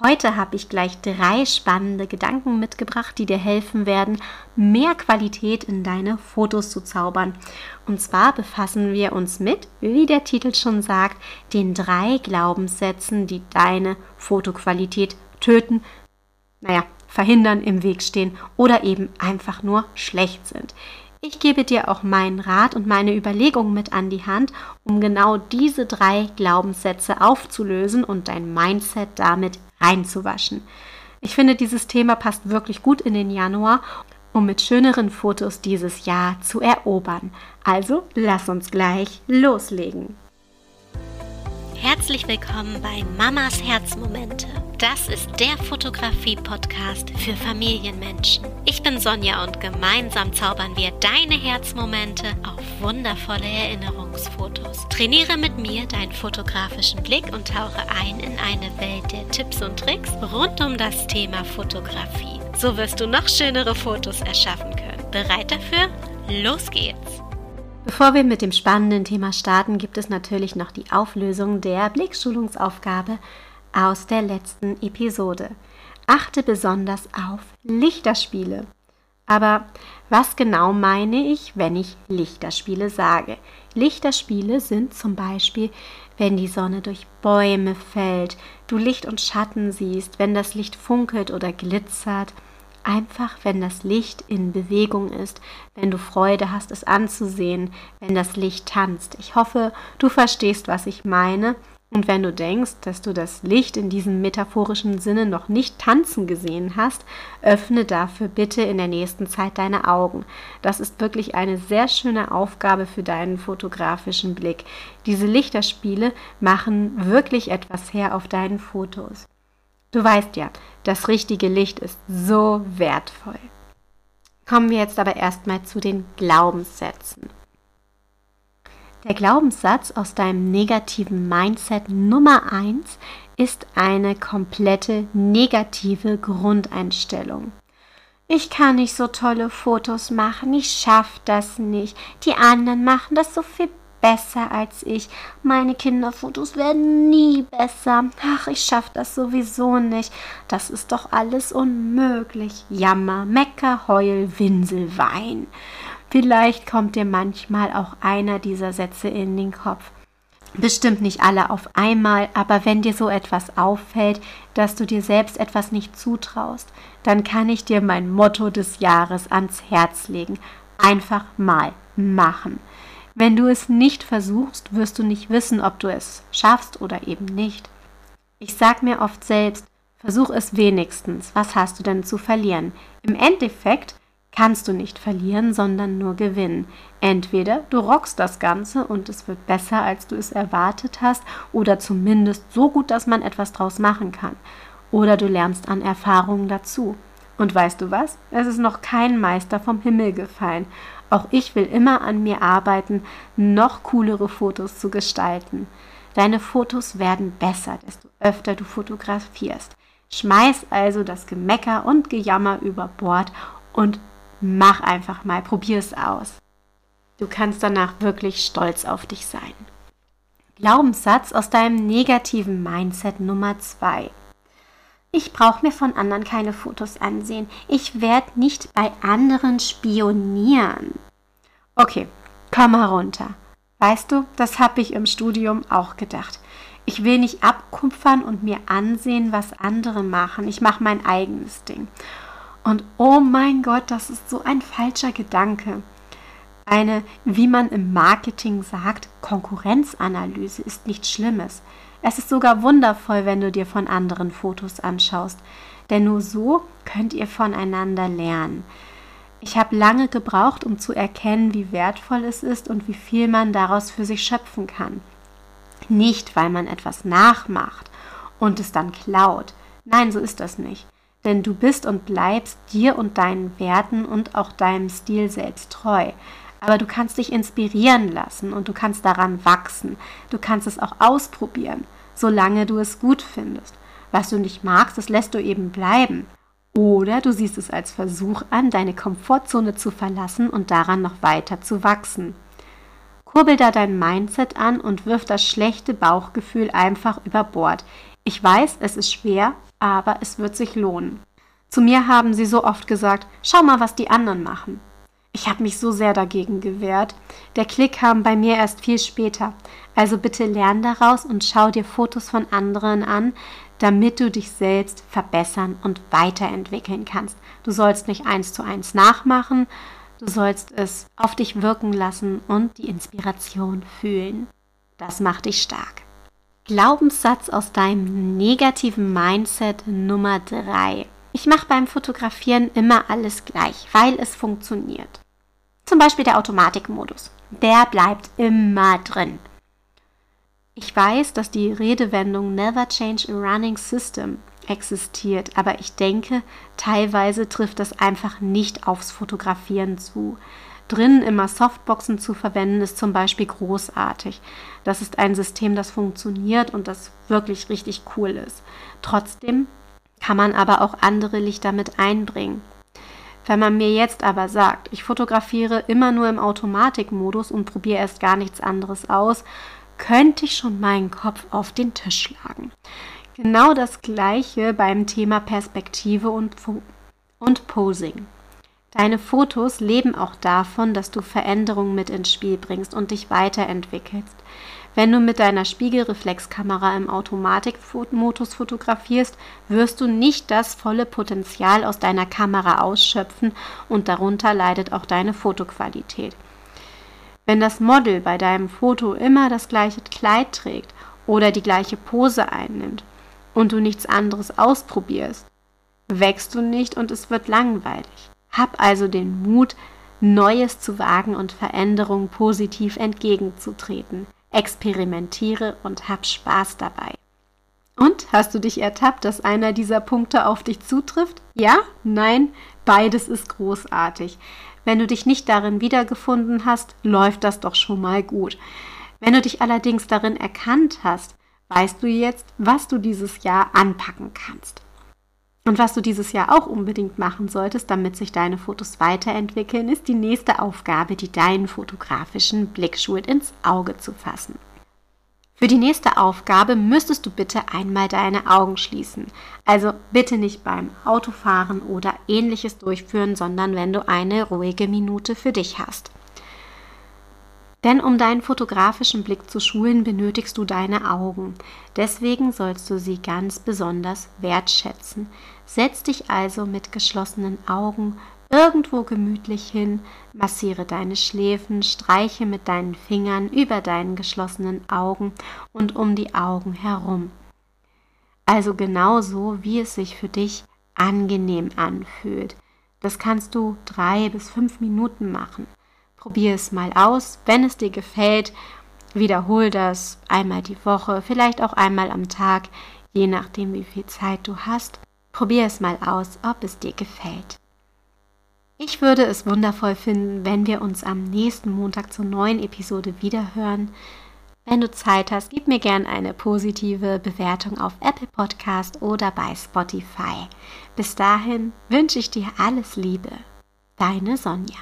Heute habe ich gleich drei spannende Gedanken mitgebracht, die dir helfen werden, mehr Qualität in deine Fotos zu zaubern. Und zwar befassen wir uns mit, wie der Titel schon sagt, den drei Glaubenssätzen, die deine Fotoqualität töten, naja, verhindern, im Weg stehen oder eben einfach nur schlecht sind. Ich gebe dir auch meinen Rat und meine Überlegungen mit an die Hand, um genau diese drei Glaubenssätze aufzulösen und dein Mindset damit reinzuwaschen. Ich finde, dieses Thema passt wirklich gut in den Januar, um mit schöneren Fotos dieses Jahr zu erobern. Also lass uns gleich loslegen. Herzlich willkommen bei Mamas Herzmomente. Das ist der Fotografie-Podcast für Familienmenschen. Ich bin Sonja und gemeinsam zaubern wir deine Herzmomente auf wundervolle Erinnerungsfotos. Trainiere mit mir deinen fotografischen Blick und tauche ein in eine Welt der Tipps und Tricks rund um das Thema Fotografie. So wirst du noch schönere Fotos erschaffen können. Bereit dafür? Los geht's! Bevor wir mit dem spannenden Thema starten, gibt es natürlich noch die Auflösung der Blickschulungsaufgabe aus der letzten Episode. Achte besonders auf Lichterspiele. Aber was genau meine ich, wenn ich Lichterspiele sage? Lichterspiele sind zum Beispiel, wenn die Sonne durch Bäume fällt, du Licht und Schatten siehst, wenn das Licht funkelt oder glitzert, einfach, wenn das Licht in Bewegung ist, wenn du Freude hast, es anzusehen, wenn das Licht tanzt. Ich hoffe, du verstehst, was ich meine. Und wenn du denkst, dass du das Licht in diesem metaphorischen Sinne noch nicht tanzen gesehen hast, öffne dafür bitte in der nächsten Zeit deine Augen. Das ist wirklich eine sehr schöne Aufgabe für deinen fotografischen Blick. Diese Lichterspiele machen wirklich etwas her auf deinen Fotos. Du weißt ja, das richtige Licht ist so wertvoll. Kommen wir jetzt aber erstmal zu den Glaubenssätzen. Der Glaubenssatz aus deinem negativen Mindset Nummer 1 ist eine komplette negative Grundeinstellung. Ich kann nicht so tolle Fotos machen, ich schaffe das nicht. Die anderen machen das so viel besser als ich. Meine Kinderfotos werden nie besser. Ach, ich schaffe das sowieso nicht. Das ist doch alles unmöglich. Jammer, Mecker, Heul, Winsel, Wein. Vielleicht kommt dir manchmal auch einer dieser Sätze in den Kopf. Bestimmt nicht alle auf einmal, aber wenn dir so etwas auffällt, dass du dir selbst etwas nicht zutraust, dann kann ich dir mein Motto des Jahres ans Herz legen. Einfach mal machen. Wenn du es nicht versuchst, wirst du nicht wissen, ob du es schaffst oder eben nicht. Ich sag mir oft selbst, versuch es wenigstens. Was hast du denn zu verlieren? Im Endeffekt kannst du nicht verlieren, sondern nur gewinnen. Entweder du rockst das Ganze und es wird besser, als du es erwartet hast, oder zumindest so gut, dass man etwas draus machen kann. Oder du lernst an Erfahrungen dazu. Und weißt du was? Es ist noch kein Meister vom Himmel gefallen. Auch ich will immer an mir arbeiten, noch coolere Fotos zu gestalten. Deine Fotos werden besser, desto öfter du fotografierst. Schmeiß also das Gemecker und Gejammer über Bord und mach einfach mal, probier es aus. Du kannst danach wirklich stolz auf dich sein. Glaubenssatz aus deinem negativen Mindset Nummer 2. Ich brauche mir von anderen keine Fotos ansehen. Ich werde nicht bei anderen spionieren. Okay, komm herunter. Weißt du, das habe ich im Studium auch gedacht. Ich will nicht abkupfern und mir ansehen, was andere machen. Ich mache mein eigenes Ding. Und oh mein Gott, das ist so ein falscher Gedanke. Eine, wie man im Marketing sagt, Konkurrenzanalyse ist nichts Schlimmes. Es ist sogar wundervoll, wenn du dir von anderen Fotos anschaust, denn nur so könnt ihr voneinander lernen. Ich habe lange gebraucht, um zu erkennen, wie wertvoll es ist und wie viel man daraus für sich schöpfen kann. Nicht, weil man etwas nachmacht und es dann klaut. Nein, so ist das nicht. Denn du bist und bleibst dir und deinen Werten und auch deinem Stil selbst treu. Aber du kannst dich inspirieren lassen und du kannst daran wachsen. Du kannst es auch ausprobieren, solange du es gut findest. Was du nicht magst, das lässt du eben bleiben. Oder du siehst es als Versuch an, deine Komfortzone zu verlassen und daran noch weiter zu wachsen. Kurbel da dein Mindset an und wirf das schlechte Bauchgefühl einfach über Bord. Ich weiß, es ist schwer, aber es wird sich lohnen. Zu mir haben sie so oft gesagt, schau mal, was die anderen machen. Ich habe mich so sehr dagegen gewehrt. Der Klick kam bei mir erst viel später. Also bitte lern daraus und schau dir Fotos von anderen an, damit du dich selbst verbessern und weiterentwickeln kannst. Du sollst nicht eins zu eins nachmachen, du sollst es auf dich wirken lassen und die Inspiration fühlen. Das macht dich stark. Glaubenssatz aus deinem negativen Mindset Nummer 3. Ich mache beim Fotografieren immer alles gleich, weil es funktioniert. Zum Beispiel der Automatikmodus. Der bleibt immer drin. Ich weiß, dass die Redewendung Never Change a Running System existiert, aber ich denke, teilweise trifft das einfach nicht aufs Fotografieren zu. Drinnen immer Softboxen zu verwenden, ist zum Beispiel großartig. Das ist ein System, das funktioniert und das wirklich richtig cool ist. Trotzdem kann man aber auch andere Lichter mit einbringen. Wenn man mir jetzt aber sagt, ich fotografiere immer nur im Automatikmodus und probiere erst gar nichts anderes aus, könnte ich schon meinen Kopf auf den Tisch schlagen. Genau das gleiche beim Thema Perspektive und, und Posing. Deine Fotos leben auch davon, dass du Veränderungen mit ins Spiel bringst und dich weiterentwickelst. Wenn du mit deiner Spiegelreflexkamera im Automatikmodus fotografierst, wirst du nicht das volle Potenzial aus deiner Kamera ausschöpfen und darunter leidet auch deine Fotoqualität. Wenn das Model bei deinem Foto immer das gleiche Kleid trägt oder die gleiche Pose einnimmt und du nichts anderes ausprobierst, wächst du nicht und es wird langweilig. Hab also den Mut, Neues zu wagen und Veränderungen positiv entgegenzutreten. Experimentiere und hab Spaß dabei. Und hast du dich ertappt, dass einer dieser Punkte auf dich zutrifft? Ja? Nein? Beides ist großartig. Wenn du dich nicht darin wiedergefunden hast, läuft das doch schon mal gut. Wenn du dich allerdings darin erkannt hast, weißt du jetzt, was du dieses Jahr anpacken kannst. Und was du dieses Jahr auch unbedingt machen solltest, damit sich deine Fotos weiterentwickeln, ist die nächste Aufgabe, die deinen fotografischen Blick schult, ins Auge zu fassen. Für die nächste Aufgabe müsstest du bitte einmal deine Augen schließen. Also bitte nicht beim Autofahren oder ähnliches durchführen, sondern wenn du eine ruhige Minute für dich hast. Denn um deinen fotografischen Blick zu schulen, benötigst du deine Augen. Deswegen sollst du sie ganz besonders wertschätzen. Setz dich also mit geschlossenen Augen irgendwo gemütlich hin, massiere deine Schläfen, streiche mit deinen Fingern über deinen geschlossenen Augen und um die Augen herum. Also genauso, wie es sich für dich angenehm anfühlt. Das kannst du drei bis fünf Minuten machen. Probier es mal aus. Wenn es dir gefällt, wiederhol das einmal die Woche, vielleicht auch einmal am Tag, je nachdem, wie viel Zeit du hast. Probier es mal aus, ob es dir gefällt. Ich würde es wundervoll finden, wenn wir uns am nächsten Montag zur neuen Episode wiederhören. Wenn du Zeit hast, gib mir gern eine positive Bewertung auf Apple Podcast oder bei Spotify. Bis dahin wünsche ich dir alles Liebe. Deine Sonja.